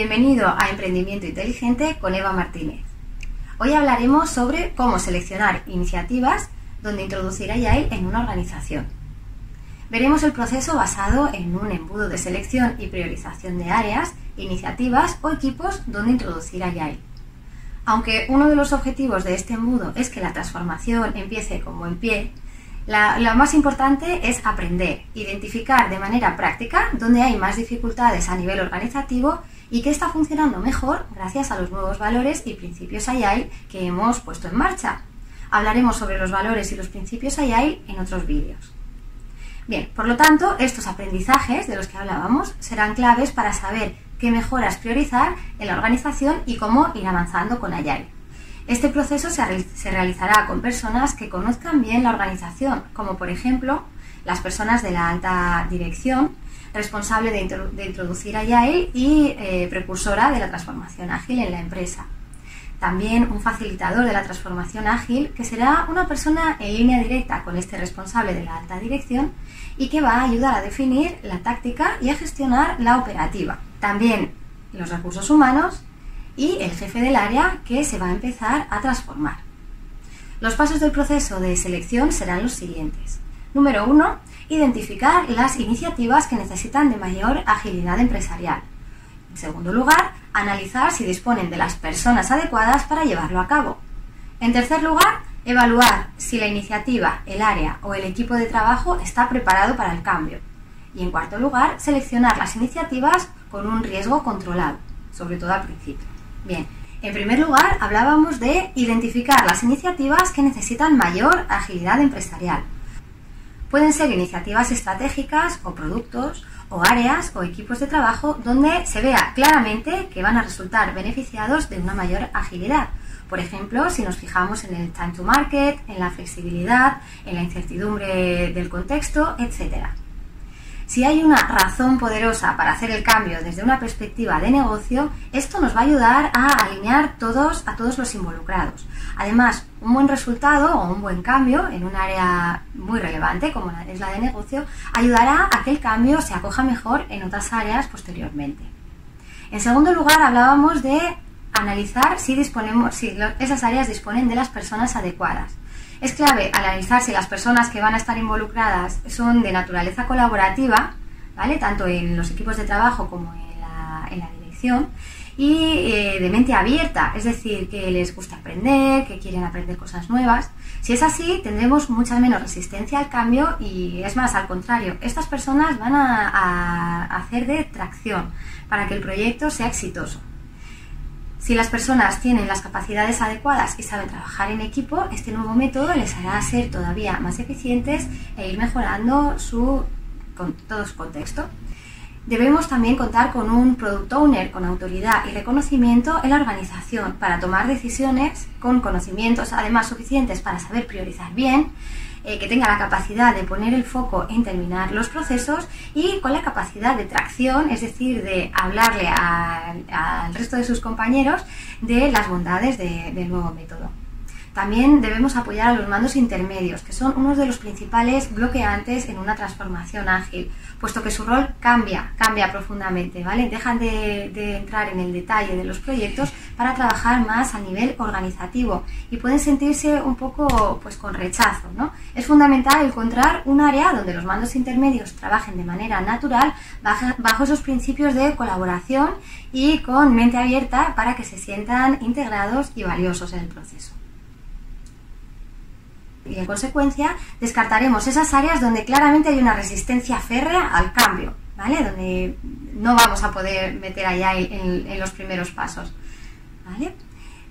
Bienvenido a Emprendimiento Inteligente con Eva Martínez. Hoy hablaremos sobre cómo seleccionar iniciativas donde introducir Agile en una organización. Veremos el proceso basado en un embudo de selección y priorización de áreas, iniciativas o equipos donde introducir Agile. Aunque uno de los objetivos de este embudo es que la transformación empiece como en pie, lo más importante es aprender, identificar de manera práctica dónde hay más dificultades a nivel organizativo y qué está funcionando mejor gracias a los nuevos valores y principios AI que hemos puesto en marcha. Hablaremos sobre los valores y los principios AI en otros vídeos. Bien, por lo tanto, estos aprendizajes de los que hablábamos serán claves para saber qué mejoras priorizar en la organización y cómo ir avanzando con AI. Este proceso se, realizará con personas que conozcan bien la organización, como por ejemplo las personas de la alta dirección, responsable de, introducir Agile y eh, precursora de la transformación ágil en la empresa. También un facilitador de la transformación ágil, que será una persona en línea directa con este responsable de la alta dirección y que va a ayudar a definir la táctica y a gestionar la operativa. También los recursos humanos y el jefe del área que se va a empezar a transformar. Los pasos del proceso de selección serán los siguientes. Número 1. Identificar las iniciativas que necesitan de mayor agilidad empresarial. En segundo lugar, analizar si disponen de las personas adecuadas para llevarlo a cabo. En tercer lugar, evaluar si la iniciativa, el área o el equipo de trabajo está preparado para el cambio. Y en cuarto lugar, seleccionar las iniciativas con un riesgo controlado, sobre todo al principio. Bien, en primer lugar hablábamos de identificar las iniciativas que necesitan mayor agilidad empresarial. Pueden ser iniciativas estratégicas o productos o áreas o equipos de trabajo donde se vea claramente que van a resultar beneficiados de una mayor agilidad. Por ejemplo, si nos fijamos en el time to market, en la flexibilidad, en la incertidumbre del contexto, etcétera. Si hay una razón poderosa para hacer el cambio desde una perspectiva de negocio, esto nos va a ayudar a alinear todos, a todos los involucrados. Además, un buen resultado o un buen cambio en un área muy relevante como es la de negocio ayudará a que el cambio se acoja mejor en otras áreas posteriormente. En segundo lugar, hablábamos de analizar si, disponemos, si esas áreas disponen de las personas adecuadas. Es clave analizar si las personas que van a estar involucradas son de naturaleza colaborativa, ¿vale? tanto en los equipos de trabajo como en la, dirección, y eh, de mente abierta, es decir, que les gusta aprender, que quieren aprender cosas nuevas. Si es así, tendremos mucha menos resistencia al cambio y es más, al contrario, estas personas van a hacer de tracción para que el proyecto sea exitoso. Si las personas tienen las capacidades adecuadas y saben trabajar en equipo, este nuevo método les hará ser todavía más eficientes e ir mejorando su, todo su contexto. Debemos también contar con un product owner con autoridad y reconocimiento en la organización para tomar decisiones con conocimientos además suficientes para saber priorizar bien, eh, que tenga la capacidad de poner el foco en terminar los procesos y con la capacidad de tracción, es decir, de hablarle al resto de sus compañeros de las bondades del nuevo método. También debemos apoyar a los mandos intermedios, que son uno de los principales bloqueantes en una transformación ágil, puesto que su rol cambia, cambia profundamente, ¿vale? Dejan de, entrar en el detalle de los proyectos para trabajar más a nivel organizativo y pueden sentirse un poco pues con rechazo, ¿no? Es fundamental encontrar un área donde los mandos intermedios trabajen de manera natural bajo esos principios de colaboración y con mente abierta para que se sientan integrados y valiosos en el proceso y en consecuencia descartaremos esas áreas donde claramente hay una resistencia férrea al cambio, ¿vale? Donde no vamos a poder meter allá en, los primeros pasos, ¿vale?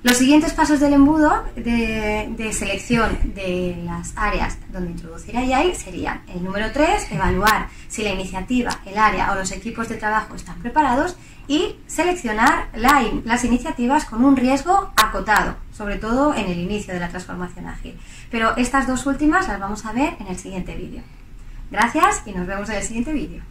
Los siguientes pasos del embudo de, selección de las áreas donde introducir AI serían el número 3, evaluar si la iniciativa, el área o los equipos de trabajo están preparados y seleccionar las iniciativas con un riesgo acotado, sobre todo en el inicio de la transformación ágil. Pero estas dos últimas las vamos a ver en el siguiente vídeo. Gracias y nos vemos en el siguiente vídeo.